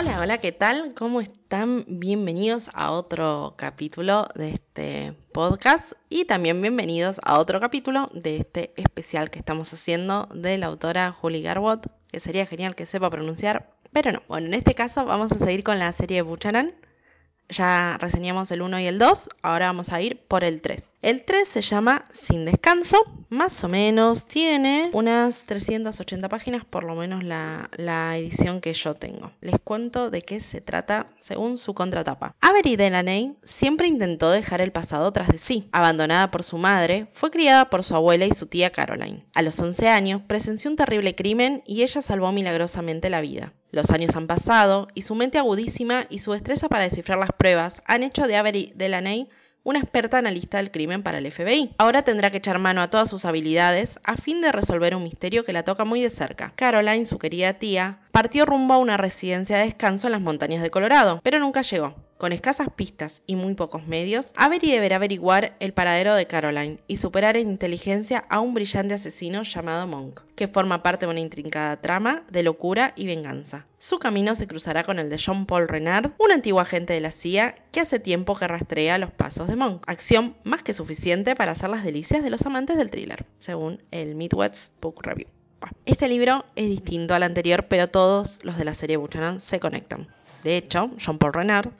Hola, hola, ¿qué tal? ¿Cómo están? Bienvenidos a otro capítulo de este podcast y también bienvenidos a otro capítulo de este especial que estamos haciendo de la autora Julie Garwood, que sería genial que sepa pronunciar, pero no. Bueno, en este caso vamos a seguir con la serie Buchanan ya reseñamos el 1 y el 2, ahora vamos a ir por el 3. El 3 se llama Sin Descanso, más o menos tiene unas 380 páginas, por lo menos la, edición que yo tengo. Les cuento de qué se trata según su contratapa. Avery Delaney siempre intentó dejar el pasado tras de sí. Abandonada por su madre, fue criada por su abuela y su tía Caroline. A los 11 años presenció un terrible crimen y ella salvó milagrosamente la vida. Los años han pasado y su mente agudísima y su destreza para descifrar las pruebas han hecho de Avery Delaney una experta analista del crimen para el FBI. Ahora tendrá que echar mano a todas sus habilidades a fin de resolver un misterio que la toca muy de cerca. Caroline, su querida tía, partió rumbo a una residencia de descanso en las montañas de Colorado, pero nunca llegó. Con escasas pistas y muy pocos medios, Avery deberá averiguar el paradero de Caroline y superar en inteligencia a un brillante asesino llamado Monk, que forma parte de una intrincada trama de locura y venganza. Su camino se cruzará con el de John Paul Renard, un antiguo agente de la CIA que hace tiempo que rastrea los pasos de Monk. Acción más que suficiente para hacer las delicias de los amantes del thriller, según el Midwest Book Review. Este libro es distinto al anterior, pero todos los de la serie Buchanan se conectan. De hecho, John Paul Renard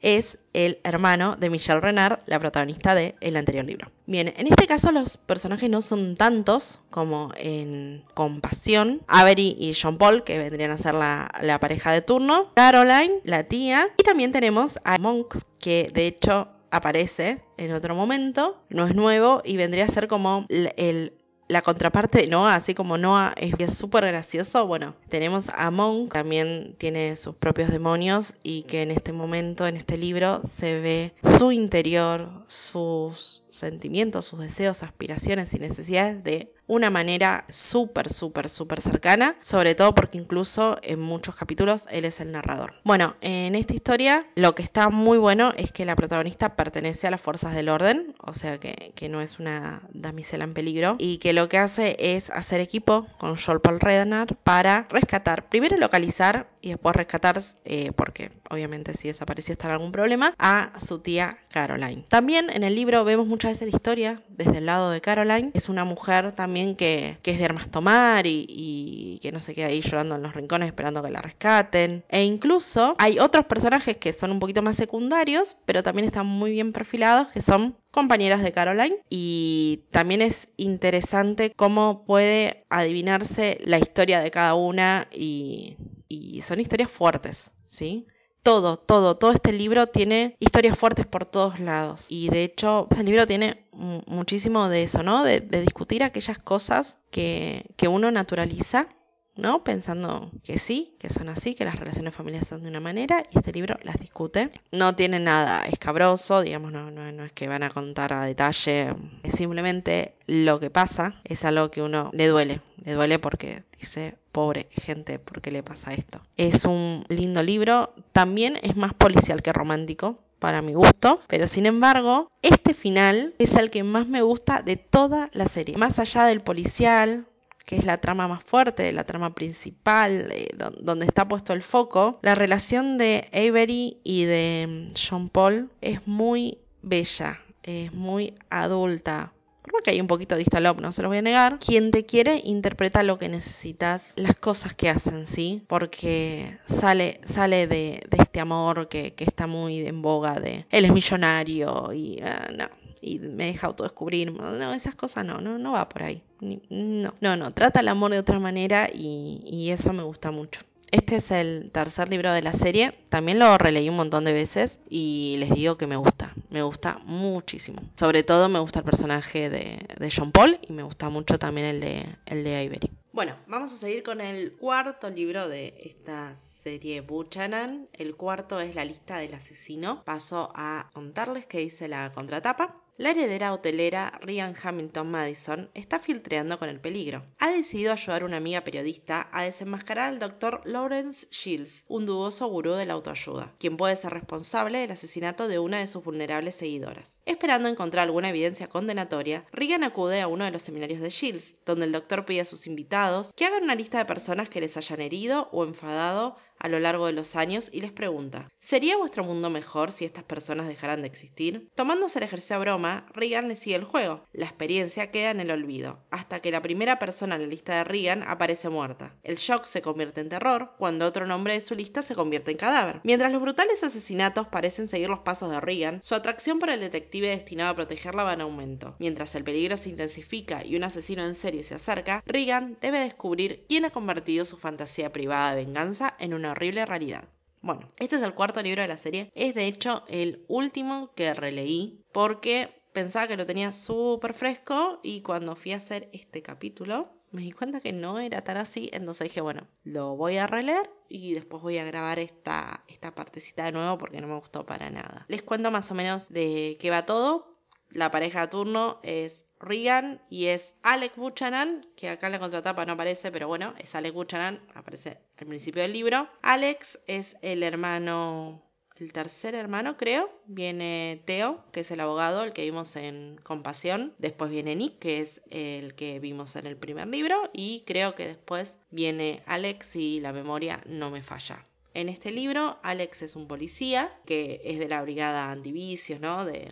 es el hermano de Michelle Renard, la protagonista del el anterior libro. Bien, en este caso los personajes no son tantos como en Compasión. Avery y John Paul, que vendrían a ser la pareja de turno. Caroline, la tía. Y también tenemos a Monk, que de hecho aparece en otro momento, no es nuevo y vendría a ser como el, la contraparte de Noah, así como Noah es súper gracioso, bueno, tenemos a Monk, también tiene sus propios demonios y que en este momento, en este libro, se ve su interior, sus sentimientos, sus deseos, aspiraciones y necesidades de una manera súper, súper, súper cercana, sobre todo porque incluso en muchos capítulos él es el narrador. Bueno, en esta historia lo que está muy bueno es que la protagonista pertenece a las fuerzas del orden, o sea que, no es una damisela en peligro, y que lo que hace es hacer equipo con Joel Paul Rednar para rescatar, primero localizar y después rescatar, eh, porque obviamente si desapareció estará algún problema, a su tía Caroline. También en el libro vemos muchas veces la historia desde el lado de Caroline, es una mujer también que, es de armas tomar y, que no se queda ahí llorando en los rincones esperando que la rescaten. E incluso hay otros personajes que son un poquito más secundarios, pero también están muy bien perfilados, que son compañeras de Caroline y también es interesante cómo puede adivinarse la historia de cada una y, y son historias fuertes, ¿sí? todo, todo, todo este libro tiene historias fuertes por todos lados. Y de hecho, este libro tiene muchísimo de eso, ¿no? De, discutir aquellas cosas que, que uno naturaliza ¿no? Pensando que sí, que son así, que las relaciones familiares son de una manera, y este libro las discute. No tiene nada escabroso, digamos, no, no, no es que van a contar a detalle, es simplemente lo que pasa, es algo que uno le duele, le duele porque dice, pobre gente, ¿por qué le pasa esto? Es un lindo libro, también es más policial que romántico, para mi gusto, pero sin embargo, este final es el que más me gusta de toda la serie. Más allá del policial, que es la trama más fuerte, la trama principal, donde está puesto el foco, la relación de Avery y de mm, John Paul es muy bella, es muy adulta. Por que hay un poquito de distalop, no se lo voy a negar. Quien te quiere interpreta lo que necesitas, las cosas que hacen, ¿sí? Porque sale, sale de, este amor que, está muy en boga de él es millonario y ah, no, y me deja autodescubrir. No, esas cosas no, no, no va por ahí. No, no, no, trata el amor de otra manera y, y eso me gusta mucho. Este es el tercer libro de la serie. También lo releí un montón de veces y les digo que me gusta. Me gusta muchísimo. Sobre todo me gusta el personaje de, de John Paul y me gusta mucho también el de, el de Ivory. Bueno, vamos a seguir con el cuarto libro de esta serie Buchanan. El cuarto es La lista del asesino. Paso a contarles qué dice la contratapa. La heredera hotelera Ryan Hamilton Madison está filtreando con el peligro. Ha decidido ayudar a una amiga periodista a desenmascarar al doctor Lawrence Shields, un dudoso gurú de la autoayuda, quien puede ser responsable del asesinato de una de sus vulnerables seguidoras. Esperando encontrar alguna evidencia condenatoria, Regan acude a uno de los seminarios de Shields, donde el doctor pide a sus invitados que hagan una lista de personas que les hayan herido o enfadado a lo largo de los años y les pregunta, ¿sería vuestro mundo mejor si estas personas dejaran de existir? Tomándose el ejercicio a broma, Regan le sigue el juego. La experiencia queda en el olvido, hasta que la primera persona en la lista de Regan aparece muerta. El shock se convierte en terror cuando otro nombre de su lista se convierte en cadáver. Mientras los brutales asesinatos parecen seguir los pasos de Regan, su atracción por el detective destinado a protegerla va en aumento. Mientras el peligro se intensifica y un asesino en serie se acerca, Regan debe descubrir quién ha convertido su fantasía privada de venganza en horrible realidad. Bueno, este es el cuarto libro de la serie. Es de hecho el último que releí porque pensaba que lo tenía súper fresco y cuando fui a hacer este capítulo me di cuenta que no era tan así, entonces dije, bueno, lo voy a releer y después voy a grabar esta, esta partecita de nuevo porque no me gustó para nada. Les cuento más o menos de qué va todo. La pareja de turno es Regan y es Alec Buchanan, que acá en la contratapa no aparece, pero bueno, es Alec Buchanan, aparece al principio del libro. Alex es el hermano el tercer hermano, creo, viene Teo, que es el abogado, el que vimos en Compasión. Después viene Nick, que es el que vimos en el primer libro. Y creo que después viene Alex y la memoria no me falla. En este libro, Alex es un policía que es de la brigada antivicios, ¿no? De,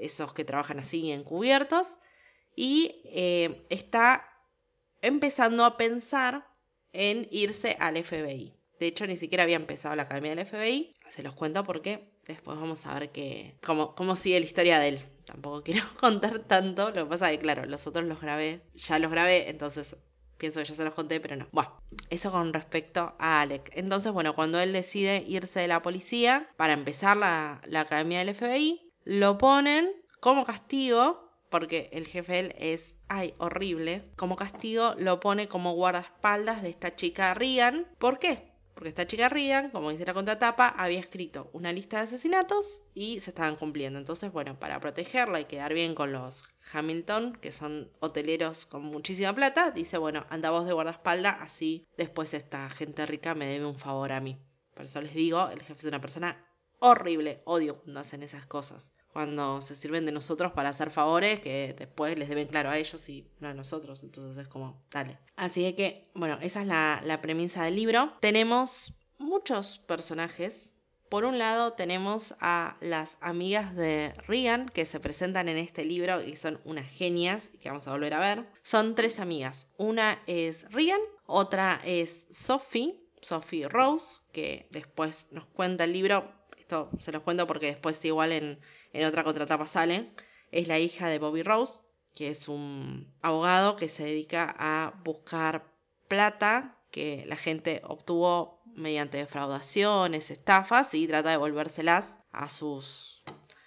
esos que trabajan así encubiertos. Y eh, está empezando a pensar en irse al FBI. De hecho, ni siquiera había empezado la academia del FBI. Se los cuento porque después vamos a ver que, cómo, cómo sigue la historia de él. Tampoco quiero contar tanto. Lo que pasa es que, claro, los otros los grabé. Ya los grabé, entonces pienso que ya se los conté, pero no. Bueno, eso con respecto a Alec. Entonces, bueno, cuando él decide irse de la policía para empezar la, la academia del FBI, lo ponen como castigo porque el jefe él es, ay, horrible. Como castigo lo pone como guardaespaldas de esta chica Rian. ¿Por qué? Porque esta chica Regan, como dice la contratapa, había escrito una lista de asesinatos y se estaban cumpliendo. Entonces, bueno, para protegerla y quedar bien con los Hamilton, que son hoteleros con muchísima plata, dice, bueno, anda vos de guardaespalda, así después esta gente rica me debe un favor a mí. Por eso les digo, el jefe es una persona horrible. Odio cuando hacen esas cosas. Cuando se sirven de nosotros para hacer favores que después les deben claro a ellos y no a nosotros. Entonces es como, dale. Así que, bueno, esa es la, premisa del libro. Tenemos muchos personajes. Por un lado tenemos a las amigas de Rian que se presentan en este libro y son unas genias que vamos a volver a ver. Son tres amigas. Una es Rian, otra es Sophie, Sophie Rose, que después nos cuenta el libro esto se los cuento porque después igual en, en otra contratapa sale, es la hija de Bobby Rose, que es un abogado que se dedica a buscar plata que la gente obtuvo mediante defraudaciones, estafas y trata de devolvérselas a sus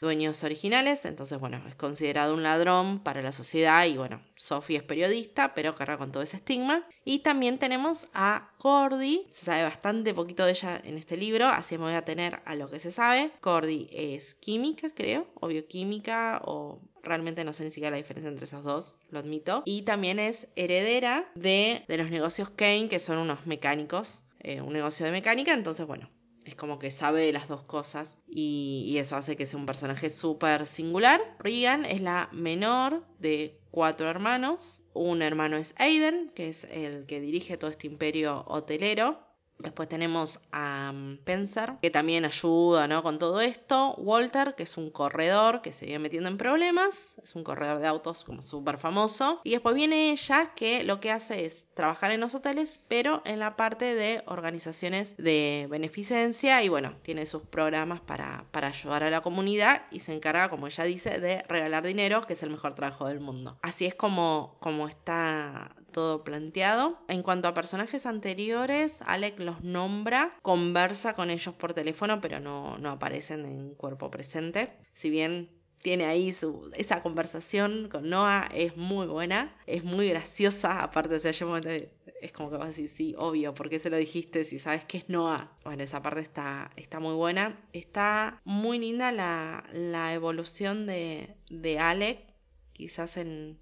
dueños originales, entonces bueno, es considerado un ladrón para la sociedad y bueno, Sophie es periodista, pero carga con todo ese estigma. Y también tenemos a Cordy, se sabe bastante poquito de ella en este libro, así me voy a tener a lo que se sabe. Cordy es química, creo, o bioquímica, o realmente no sé ni siquiera la diferencia entre esos dos, lo admito. Y también es heredera de, de los negocios Kane, que son unos mecánicos, eh, un negocio de mecánica, entonces bueno, es como que sabe de las dos cosas y, eso hace que sea un personaje súper singular. Regan es la menor de cuatro hermanos. Un hermano es Aiden, que es el que dirige todo este imperio hotelero. Después tenemos a mm, Spencer, que también ayuda ¿no? con todo esto. Walter, que es un corredor que se viene metiendo en problemas. Es un corredor de autos como súper famoso. Y después viene ella, que lo que hace es trabajar en los hoteles, pero en la parte de organizaciones de beneficencia. Y bueno, tiene sus programas para, para ayudar a la comunidad y se encarga, como ella dice, de regalar dinero, que es el mejor trabajo del mundo. Así es como, como está todo planteado. En cuanto a personajes anteriores, Alec los nombra, conversa con ellos por teléfono, pero no, no aparecen en cuerpo presente. Si bien tiene ahí su, esa conversación con Noah, es muy buena, es muy graciosa, aparte, o sea, yo es como que vas a decir, sí, obvio, ¿por qué se lo dijiste si sabes que es Noah? Bueno, esa parte está, está muy buena. Está muy linda la, la evolución de, de Alec, quizás en,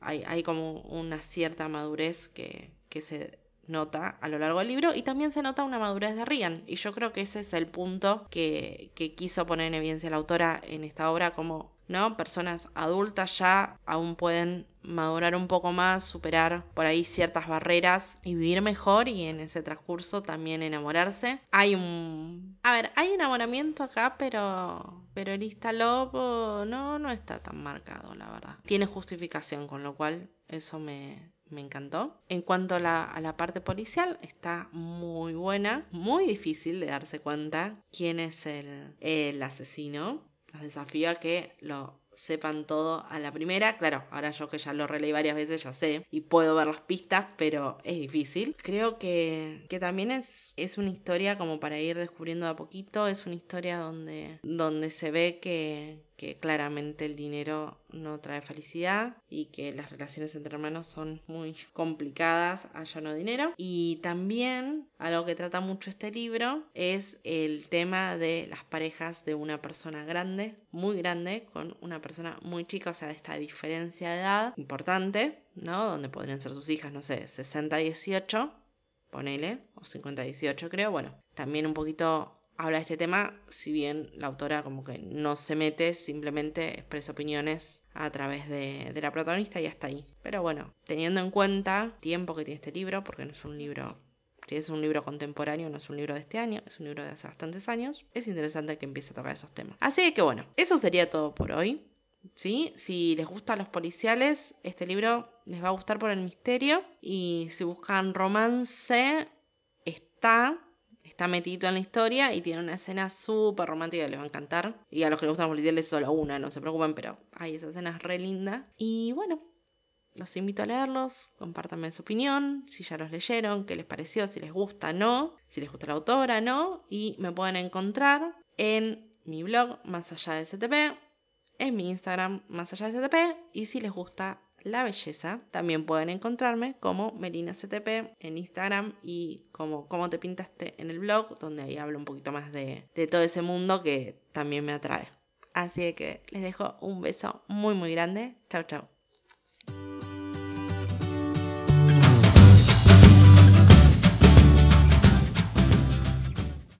hay, como una cierta madurez que, que se nota a lo largo del libro y también se nota una madurez de Rian y yo creo que ese es el punto que, que quiso poner en evidencia la autora en esta obra como no personas adultas ya aún pueden madurar un poco más, superar por ahí ciertas barreras y vivir mejor y en ese transcurso también enamorarse. Hay un... A ver, hay enamoramiento acá, pero... Pero el Lobo no, no está tan marcado, la verdad. Tiene justificación, con lo cual eso me, me encantó. En cuanto a la, parte policial, está muy buena, muy difícil de darse cuenta quién es el, el asesino. Los desafío a que lo sepan todo a la primera. Claro, ahora yo que ya lo releí varias veces ya sé y puedo ver las pistas, pero es difícil. Creo que, que también es, es una historia como para ir descubriendo de a poquito, es una historia donde, donde se ve que, que claramente el dinero no trae felicidad y que las relaciones entre hermanos son muy complicadas, allá no dinero. Y también algo que trata mucho este libro es el tema de las parejas de una persona grande, muy grande, con una persona muy chica, o sea, de esta diferencia de edad importante, ¿no? Donde podrían ser sus hijas, no sé, 60-18, ponele, o 50-18 creo, bueno, también un poquito habla de este tema, si bien la autora como que no se mete, simplemente expresa opiniones a través de, la protagonista y hasta ahí. Pero bueno, teniendo en cuenta el tiempo que tiene este libro, porque no es un libro, es un libro contemporáneo, no es un libro de este año, es un libro de hace bastantes años, es interesante que empiece a tocar esos temas. Así que bueno, eso sería todo por hoy. ¿Sí? Si les gustan los policiales, este libro les va a gustar por el misterio. Y si buscan romance, está está metido en la historia y tiene una escena súper romántica les va a encantar. Y a los que les gustan policiales solo una, no se preocupen, pero hay esa escena re linda. Y bueno, los invito a leerlos, compártanme su opinión, si ya los leyeron, qué les pareció, si les gusta, no, si les gusta la autora, no. Y me pueden encontrar en mi blog, Más allá de STP, en mi Instagram, Más allá de STP, y si les gusta la belleza. También pueden encontrarme como Melina CTP en Instagram y como Cómo te pintaste en el blog, donde ahí hablo un poquito más de, de todo ese mundo que también me atrae. Así que les dejo un beso muy muy grande. Chao, chao.